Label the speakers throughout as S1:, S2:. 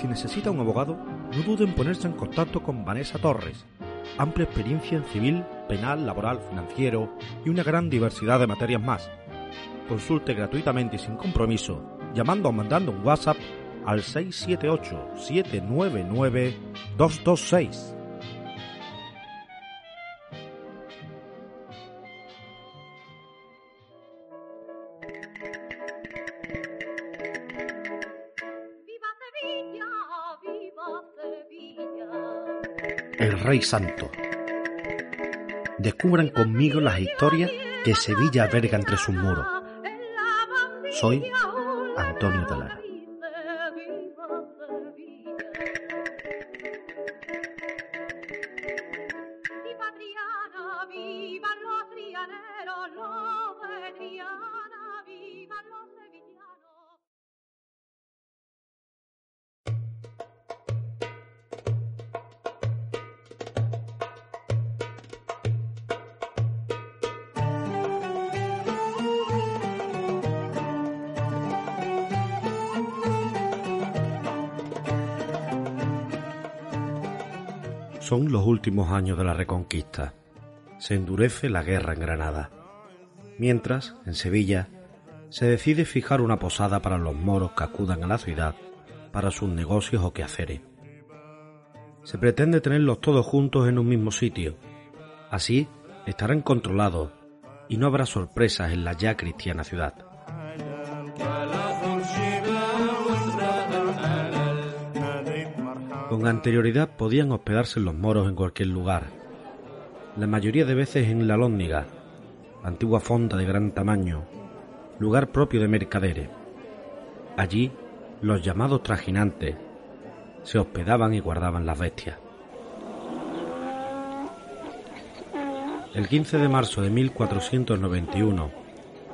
S1: Si necesita un abogado, no dude en ponerse en contacto con Vanessa Torres. Amplia experiencia en civil, penal, laboral, financiero y una gran diversidad de materias más. Consulte gratuitamente y sin compromiso, llamando o mandando un WhatsApp al 678-799-226. El Rey Santo. Descubran conmigo las historias que Sevilla alberga entre sus muros. Soy Antonio Talara. Son los últimos años de la Reconquista. Se endurece la guerra en Granada. Mientras, en Sevilla, se decide fijar una posada para los moros que acudan a la ciudad para sus negocios o quehaceres. Se pretende tenerlos todos juntos en un mismo sitio. Así estarán controlados y no habrá sorpresas en la ya cristiana ciudad. Con anterioridad podían hospedarse los moros en cualquier lugar, la mayoría de veces en la Lóndiga, antigua fonda de gran tamaño, lugar propio de mercaderes. Allí, los llamados trajinantes se hospedaban y guardaban las bestias. El 15 de marzo de 1491,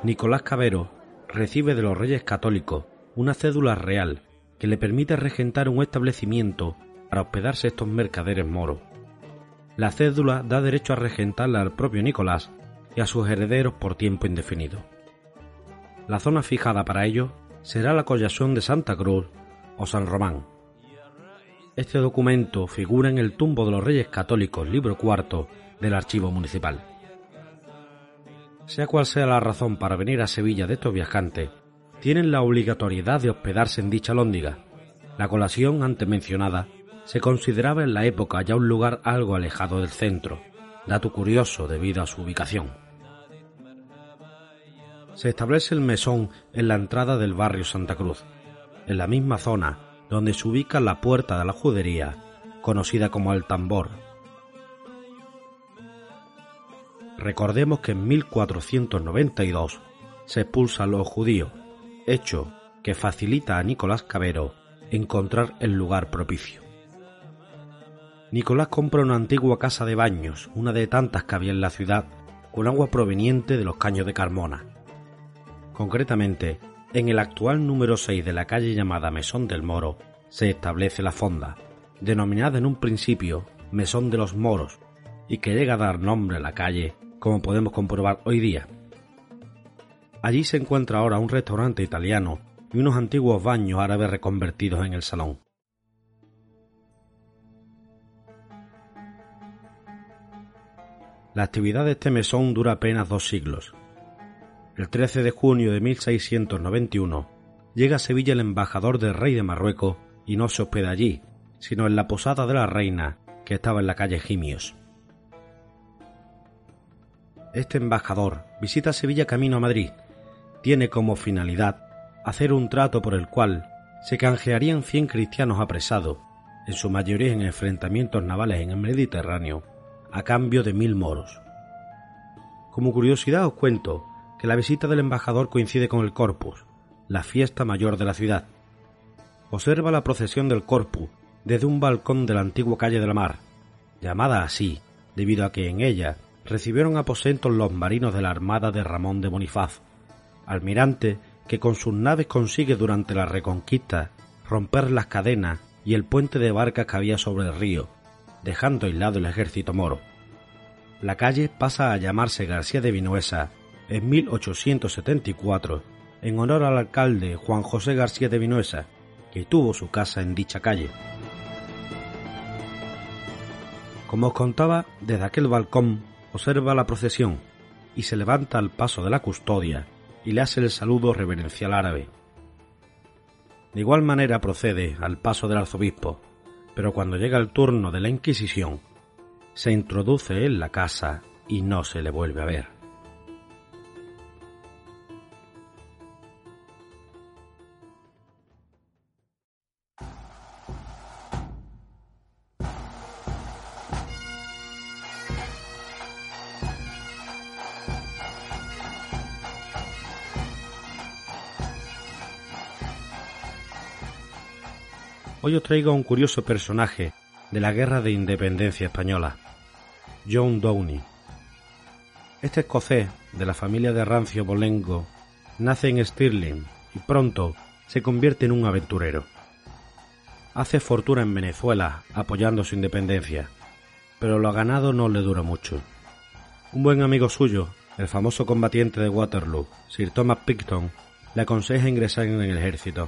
S1: Nicolás Cabero recibe de los reyes católicos una cédula real que le permite regentar un establecimiento para hospedarse estos mercaderes moros. La cédula da derecho a regentarla al propio Nicolás y a sus herederos por tiempo indefinido. La zona fijada para ello será la collasión de Santa Cruz o San Román. Este documento figura en el tumbo de los Reyes Católicos, libro cuarto del Archivo Municipal. Sea cual sea la razón para venir a Sevilla de estos viajantes, tienen la obligatoriedad de hospedarse en dicha lóndiga. La colación antes mencionada se consideraba en la época ya un lugar algo alejado del centro, dato curioso debido a su ubicación. Se establece el mesón en la entrada del barrio Santa Cruz, en la misma zona donde se ubica la puerta de la judería, conocida como el tambor. Recordemos que en 1492 se expulsa a los judíos, hecho que facilita a Nicolás Cabero encontrar el lugar propicio. Nicolás compra una antigua casa de baños, una de tantas que había en la ciudad, con agua proveniente de los caños de Carmona. Concretamente, en el actual número 6 de la calle llamada Mesón del Moro, se establece la fonda, denominada en un principio Mesón de los Moros, y que llega a dar nombre a la calle, como podemos comprobar hoy día. Allí se encuentra ahora un restaurante italiano y unos antiguos baños árabes reconvertidos en el salón. La actividad de este mesón dura apenas dos siglos. El 13 de junio de 1691 llega a Sevilla el embajador del rey de Marruecos y no se hospeda allí, sino en la posada de la reina que estaba en la calle Gimios. Este embajador visita Sevilla camino a Madrid. Tiene como finalidad hacer un trato por el cual se canjearían 100 cristianos apresados, en su mayoría en enfrentamientos navales en el Mediterráneo, a cambio de mil moros. Como curiosidad os cuento que la visita del embajador coincide con el Corpus, la fiesta mayor de la ciudad. Observa la procesión del Corpus desde un balcón de la antigua calle de la Mar, llamada así debido a que en ella recibieron aposentos los marinos de la armada de Ramón de Bonifaz, almirante que con sus naves consigue durante la reconquista romper las cadenas y el puente de barcas que había sobre el río, dejando aislado el ejército moro. La calle pasa a llamarse García de Vinuesa en 1874 en honor al alcalde Juan José García de Vinuesa, que tuvo su casa en dicha calle. Como os contaba, desde aquel balcón observa la procesión y se levanta al paso de la custodia y le hace el saludo reverencial árabe. De igual manera procede al paso del arzobispo, pero cuando llega el turno de la Inquisición, se introduce en la casa y no se le vuelve a ver. Hoy os traigo a un curioso personaje de la Guerra de Independencia Española, John Downey. Este escocés, de la familia de Rancio Bolengo, nace en Stirling y pronto se convierte en un aventurero. Hace fortuna en Venezuela apoyando su independencia, pero lo ganado no le dura mucho. Un buen amigo suyo, el famoso combatiente de Waterloo, Sir Thomas Picton, le aconseja ingresar en el ejército.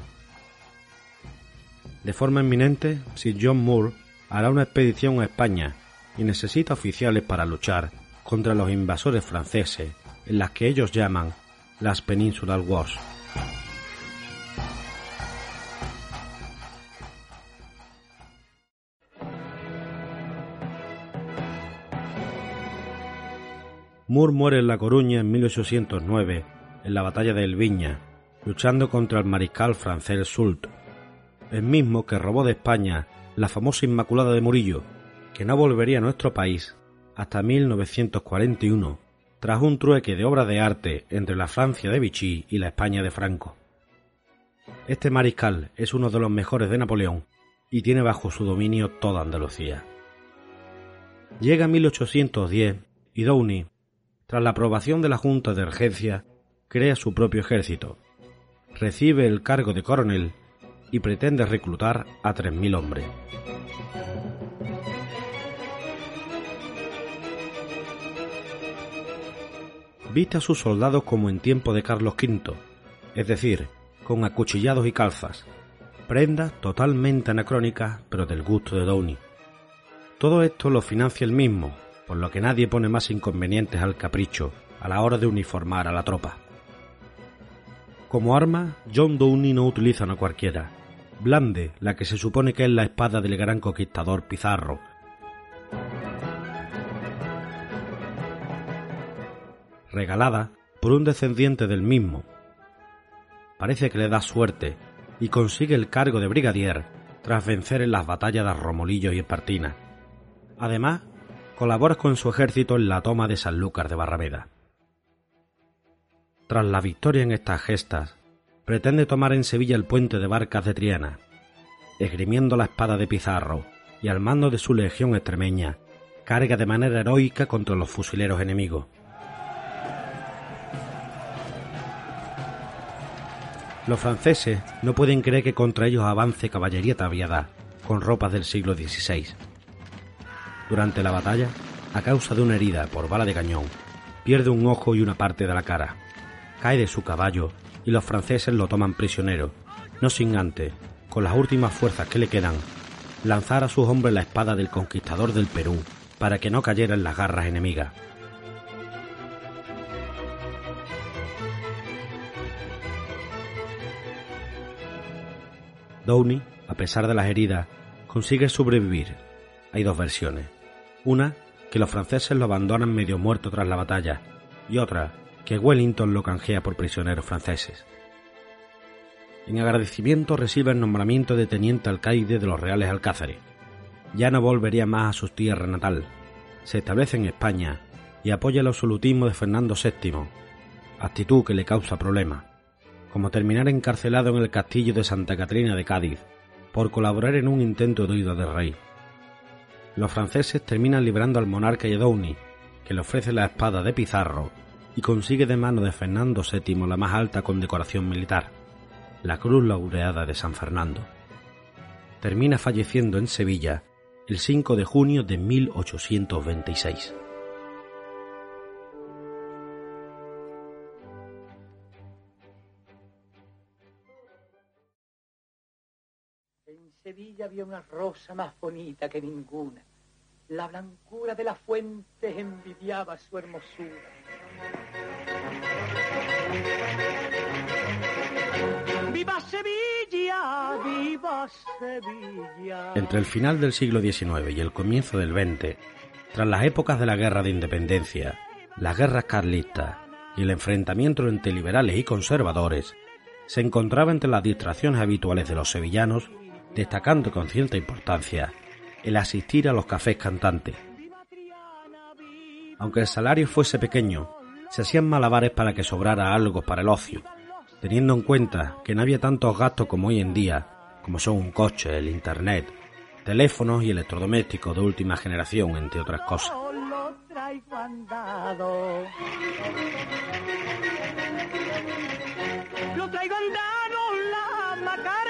S1: De forma inminente, Sir John Moore hará una expedición a España y necesita oficiales para luchar contra los invasores franceses en las que ellos llaman las Peninsular Wars. Moore muere en La Coruña en 1809, en la batalla de Elviña, luchando contra el mariscal francés Soult, el mismo que robó de España la famosa Inmaculada de Murillo, que no volvería a nuestro país hasta 1941, tras un trueque de obras de arte entre la Francia de Vichy y la España de Franco. Este mariscal es uno de los mejores de Napoleón y tiene bajo su dominio toda Andalucía. Llega 1810 y Downey, tras la aprobación de la Junta de Regencia, crea su propio ejército. Recibe el cargo de coronel y pretende reclutar a 3.000 hombres. Viste a sus soldados como en tiempo de Carlos V, es decir, con acuchillados y calzas, prendas totalmente anacrónicas pero del gusto de Downey. Todo esto lo financia él mismo, por lo que nadie pone más inconvenientes al capricho a la hora de uniformar a la tropa. Como arma, John Downey no utiliza una cualquiera, blande la que se supone que es la espada del gran conquistador Pizarro. Regalada por un descendiente del mismo. Parece que le da suerte y consigue el cargo de brigadier tras vencer en las batallas de Romolillo y Espartina. Además, colabora con su ejército en la toma de Sanlúcar de Barrameda. Tras la victoria en estas gestas, pretende tomar en Sevilla el puente de barcas de Triana. Esgrimiendo la espada de Pizarro y al mando de su legión extremeña, carga de manera heroica contra los fusileros enemigos. Los franceses no pueden creer que contra ellos avance caballería tabiada con ropas del siglo XVI. Durante la batalla, a causa de una herida por bala de cañón, pierde un ojo y una parte de la cara. Cae de su caballo y los franceses lo toman prisionero, no sin antes, con las últimas fuerzas que le quedan, lanzar a sus hombres la espada del conquistador del Perú para que no cayera en las garras enemigas. Downey, a pesar de las heridas, consigue sobrevivir. Hay dos versiones. Una, que los franceses lo abandonan medio muerto tras la batalla, y otra, que Wellington lo canjea por prisioneros franceses. En agradecimiento recibe el nombramiento de teniente alcaide de los Reales Alcázares. Ya no volvería más a su tierra natal. Se establece en España y apoya el absolutismo de Fernando VII, actitud que le causa problemas. como terminar encarcelado en el castillo de Santa Catarina de Cádiz por colaborar en un intento de huida del rey. Los franceses terminan liberando al monarca Yedouni, que le ofrece la espada de Pizarro y consigue de mano de Fernando VII la más alta condecoración militar, la Cruz Laureada de San Fernando. Termina falleciendo en Sevilla el 5 de junio de 1826.
S2: Sevilla había una rosa más bonita que ninguna. La blancura de las fuentes envidiaba su hermosura. ¡Viva Sevilla! ¡Viva Sevilla!
S1: Entre el final del siglo XIX y el comienzo del XX, tras las épocas de la Guerra de Independencia, las guerras carlistas y el enfrentamiento entre liberales y conservadores, se encontraba entre las distracciones habituales de los sevillanos destacando con cierta importancia el asistir a los cafés cantantes. Aunque el salario fuese pequeño, se hacían malabares para que sobrara algo para el ocio, teniendo en cuenta que no había tantos gastos como hoy en día, como son un coche, el internet, teléfonos y electrodomésticos de última generación, entre otras cosas.
S2: Lo traigo andado, cara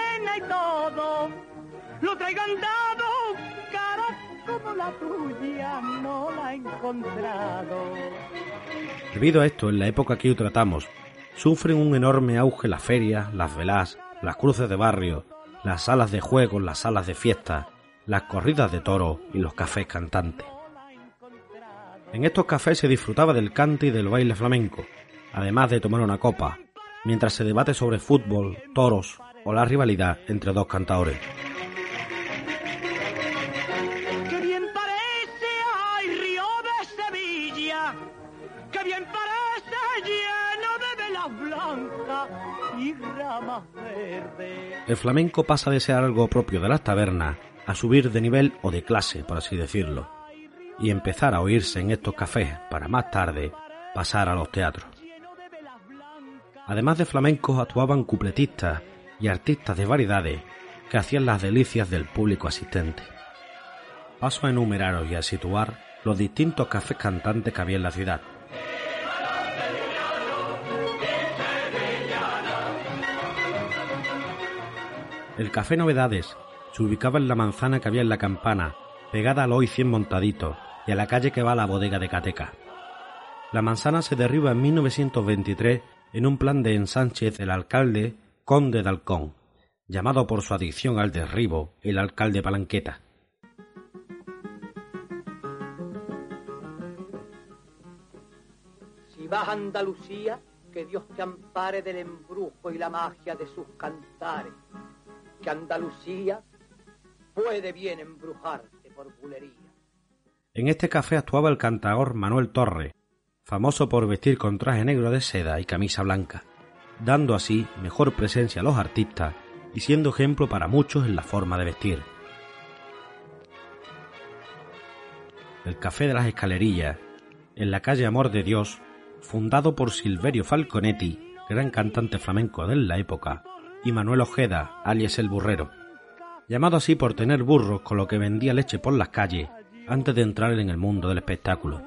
S1: Debido a esto, en la época que hoy tratamos, sufren un enorme auge las ferias, las velas, las cruces de barrio, las salas de juegos, las salas de fiesta, las corridas de toro y los cafés cantantes. En estos cafés se disfrutaba del cante y del baile flamenco, además de tomar una copa, mientras se debate sobre fútbol, toros o la rivalidad entre dos cantadores. El flamenco pasa de ser algo propio de las tabernas a subir de nivel o de clase, por así decirlo, y empezar a oírse en estos cafés para más tarde pasar a los teatros. Además de flamencos actuaban cupletistas y artistas de variedades que hacían las delicias del público asistente. Paso a enumeraros y a situar los distintos cafés cantantes que había en la ciudad. El Café Novedades se ubicaba en la manzana que había en la campana, pegada al hoy 100 montaditos y a la calle que va a la bodega de Cateca. La manzana se derriba en 1923 en un plan de ensánchez del alcalde Conde de Halcón, llamado por su adicción al derribo el alcalde Palanqueta.
S2: Si vas a Andalucía, que Dios te ampare del embrujo y la magia de sus cantares que Andalucía puede bien embrujarte por bulería.
S1: En este café actuaba el cantador Manuel Torre, famoso por vestir con traje negro de seda y camisa blanca, dando así mejor presencia a los artistas y siendo ejemplo para muchos en la forma de vestir. El Café de las Escalerillas, en la calle Amor de Dios, fundado por Silverio Falconetti, gran cantante flamenco de la época, y Manuel Ojeda, alias el burrero, llamado así por tener burros con lo que vendía leche por las calles antes de entrar en el mundo del espectáculo.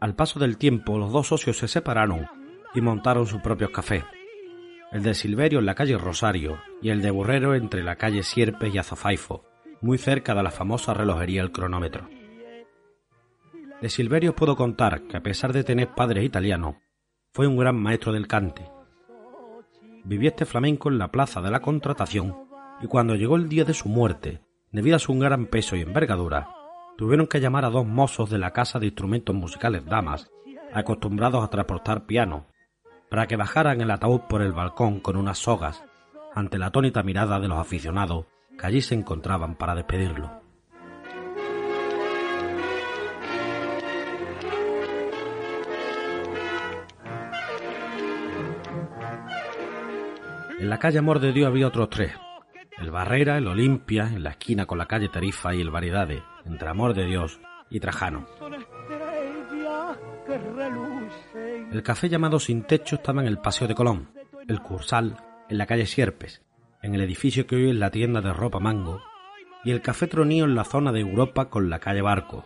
S1: Al paso del tiempo, los dos socios se separaron y montaron sus propios cafés, el de Silverio en la calle Rosario y el de Burrero entre la calle Sierpes y Azofaifo, muy cerca de la famosa relojería El Cronómetro. De Silverio puedo contar que a pesar de tener padres italianos, fue un gran maestro del cante vivía este flamenco en la plaza de la Contratación y cuando llegó el día de su muerte, debido a su gran peso y envergadura, tuvieron que llamar a dos mozos de la Casa de Instrumentos Musicales Damas, acostumbrados a transportar piano, para que bajaran el ataúd por el balcón con unas sogas, ante la atónita mirada de los aficionados que allí se encontraban para despedirlo. En la calle Amor de Dios había otros tres. El Barrera, el Olimpia, en la esquina con la calle Tarifa y el Variedades, entre Amor de Dios y Trajano. El café llamado Sin Techo estaba en el Paseo de Colón, el Cursal, en la calle Sierpes, en el edificio que hoy es la tienda de ropa Mango, y el Café Tronío en la zona de Europa con la calle Barco.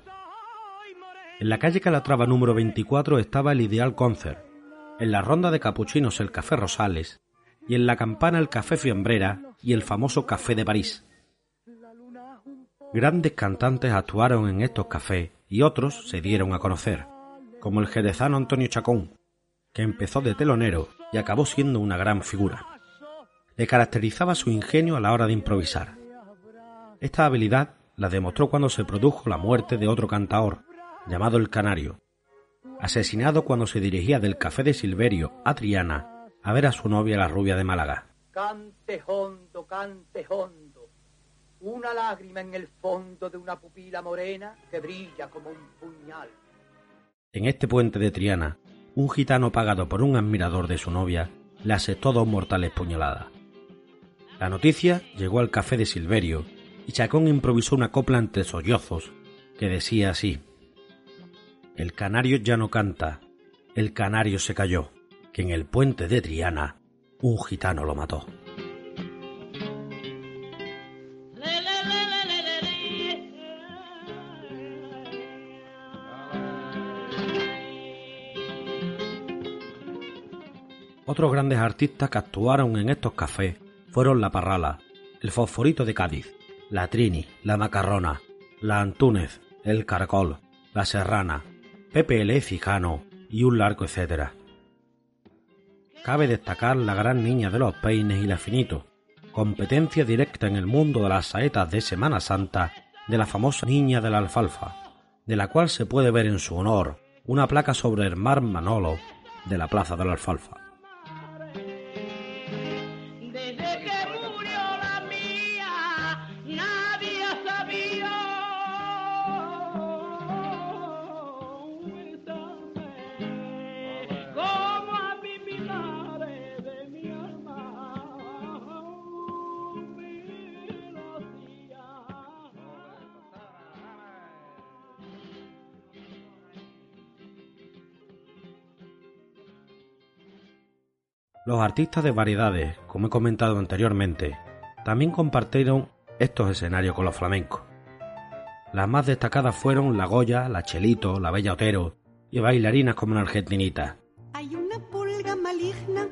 S1: En la calle Calatrava número 24 estaba el Ideal Concert, en la ronda de capuchinos el Café Rosales, y en la campana el Café Fiambrera y el famoso Café de París. Grandes cantantes actuaron en estos cafés y otros se dieron a conocer, como el jerezano Antonio Chacón, que empezó de telonero y acabó siendo una gran figura. Le caracterizaba su ingenio a la hora de improvisar. Esta habilidad la demostró cuando se produjo la muerte de otro cantador, llamado el Canario, asesinado cuando se dirigía del café de Silverio a Triana a ver a su novia la rubia de Málaga.
S2: Cante hondo, cante hondo, una lágrima en el fondo de una pupila morena que brilla como un puñal.
S1: En este puente de Triana, un gitano pagado por un admirador de su novia le aceptó dos mortales puñaladas. La noticia llegó al café de Silverio y Chacón improvisó una copla entre sollozos que decía así: El canario ya no canta, el canario se cayó, que en el puente de Triana un gitano lo mató. Otros grandes artistas que actuaron en estos cafés fueron La Parrala, El Fosforito de Cádiz, La Trini, La Macarrona, La Antúnez, El Caracol, La Serrana, Pepe L. Fijano y un largo etcétera. Cabe destacar la gran niña de los peines y la finito, competencia directa en el mundo de las saetas de Semana Santa de la famosa niña de la alfalfa, de la cual se puede ver en su honor una placa sobre el mar Manolo de la Plaza de la Alfalfa. Los artistas de variedades, como he comentado anteriormente, también compartieron estos escenarios con los flamencos. Las más destacadas fueron la Goya, la Chelito, la Bella Otero y bailarinas como la Argentinita.
S3: Hay una pulga maligna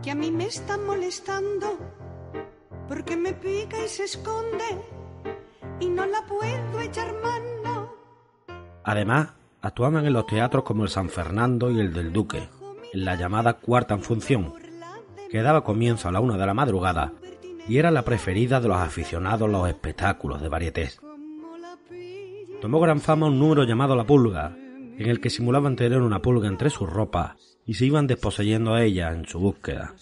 S3: que a mí me está molestando porque me pica y se esconde y no la puedo echar mano.
S1: Además, actuaban en los teatros como el San Fernando y el del Duque, en la llamada cuarta en función, que daba comienzo a la una de la madrugada y era la preferida de los aficionados a los espectáculos de varietés. Tomó gran fama un número llamado La Pulga, en el que simulaban tener una pulga entre sus ropas y se iban desposeyendo a ella en su búsqueda.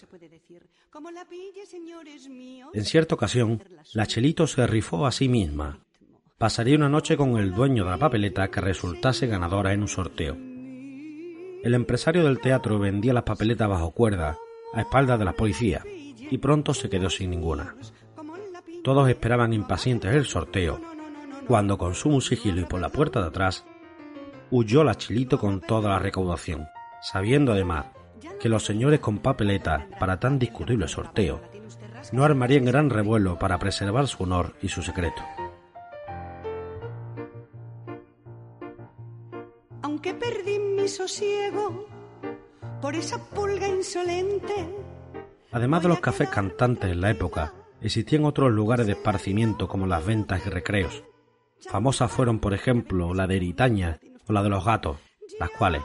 S1: En cierta ocasión, la Chelito se rifó a sí misma. Pasaría una noche con el dueño de la papeleta que resultase ganadora en un sorteo. El empresario del teatro vendía las papeletas bajo cuerda, a espaldas de la policía, y pronto se quedó sin ninguna. Todos esperaban impacientes el sorteo, cuando con sumo sigilo y por la puerta de atrás, huyó la Chilito con toda la recaudación, sabiendo además que los señores con papeleta para tan discutible sorteo no armarían gran revuelo para preservar su honor y su secreto.
S3: Mi sosiego por esa pulga insolente.
S1: Además de los cafés cantantes en la época, existían otros lugares de esparcimiento como las ventas y recreos. Famosas fueron, por ejemplo, la de Eritaña o la de los gatos, las cuales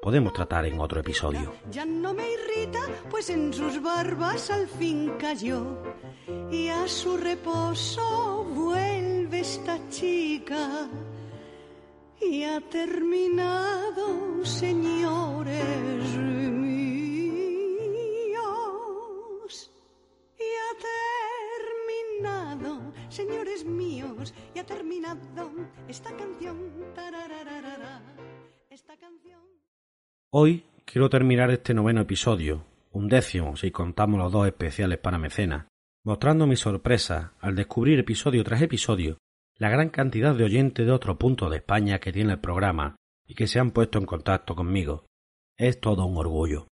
S1: podemos tratar en otro episodio.
S3: Ya no me irrita, pues en sus barbas al fin cayó y a su reposo vuelve esta chica. Y ha terminado, señores míos. Y ha terminado, señores míos. Y ha terminado esta canción. esta canción.
S1: Hoy quiero terminar este noveno episodio, un décimo si contamos los dos especiales para mecenas, mostrando mi sorpresa al descubrir episodio tras episodio la gran cantidad de oyentes de otro punto de España que tiene el programa y que se han puesto en contacto conmigo, Es todo un orgullo.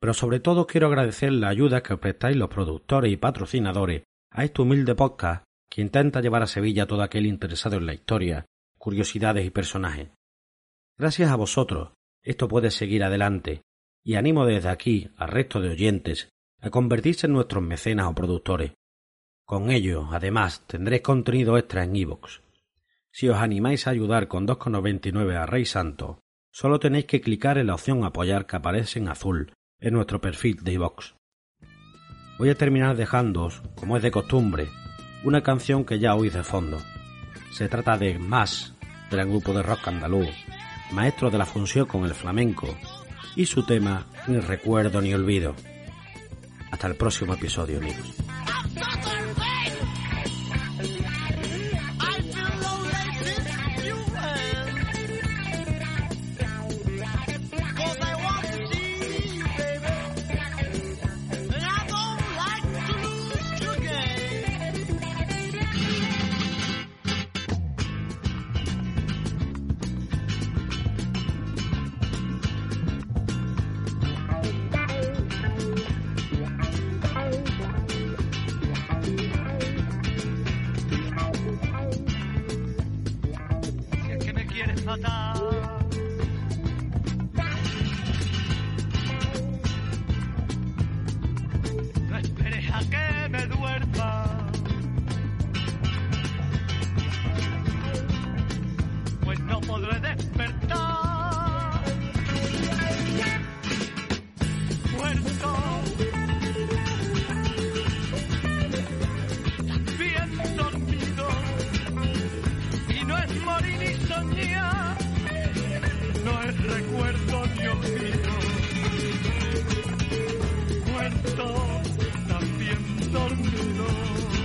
S1: Pero sobre todo quiero agradecer la ayuda que prestáis los productores y patrocinadores a este humilde podcast que intenta llevar a Sevilla a todo aquel interesado en la historia, curiosidades y personajes. Gracias a vosotros, esto puede seguir adelante, y animo desde aquí al resto de oyentes a convertirse en nuestros mecenas o productores. Con ello, además, tendréis contenido extra en iVoox. Si os animáis a ayudar con 2,99 a Rey Santo, solo tenéis que clicar en la opción apoyar que aparece en azul en nuestro perfil de iVoox. Voy a terminar dejándoos, como es de costumbre, una canción que ya oís de fondo. Se trata de Más, gran grupo de rock andaluz, maestro de la función con el flamenco, y su tema Ni recuerdo ni olvido. Hasta el próximo episodio, amigos. tortulo.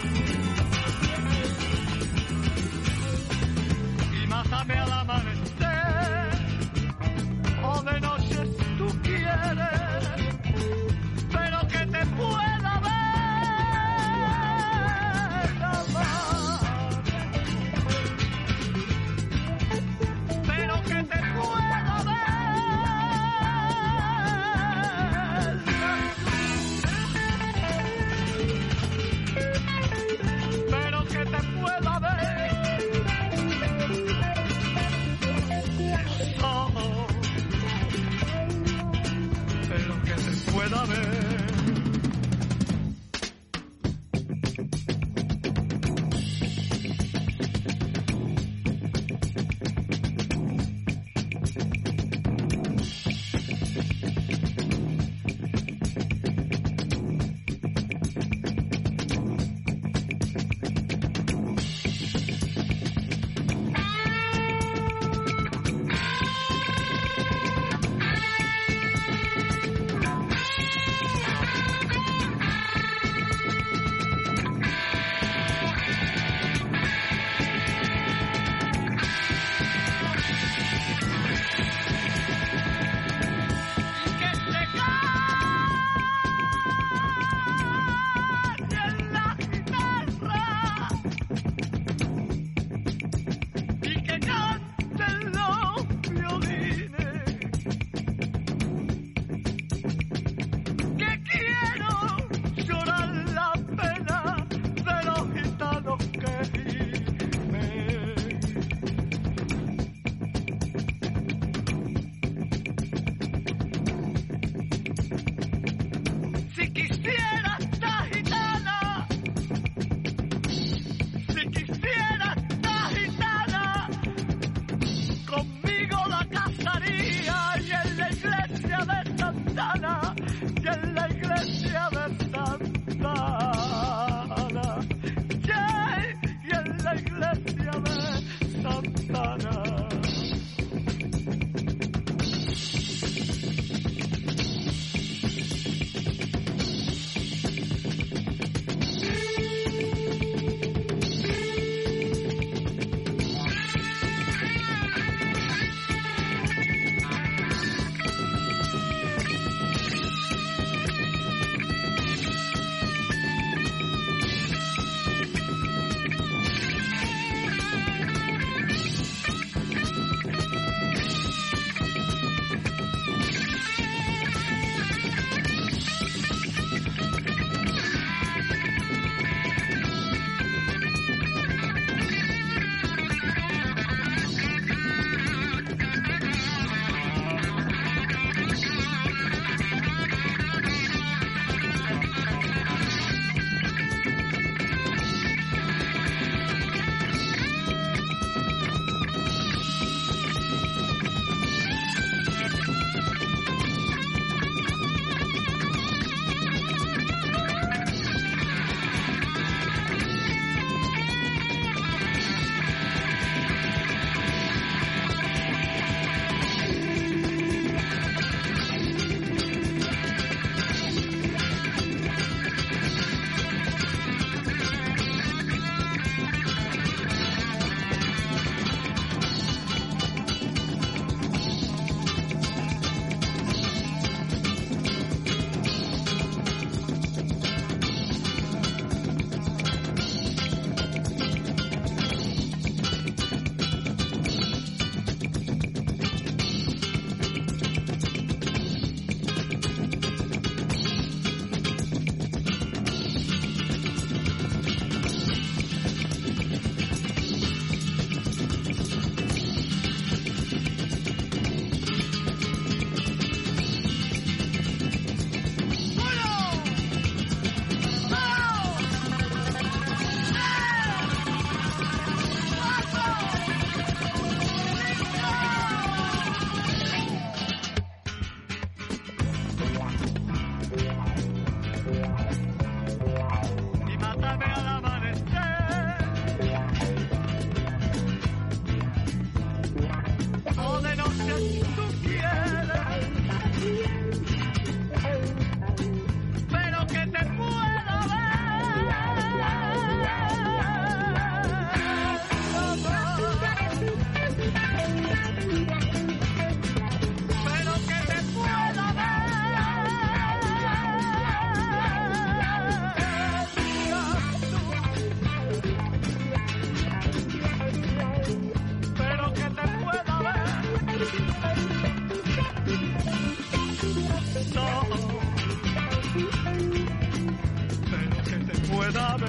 S1: that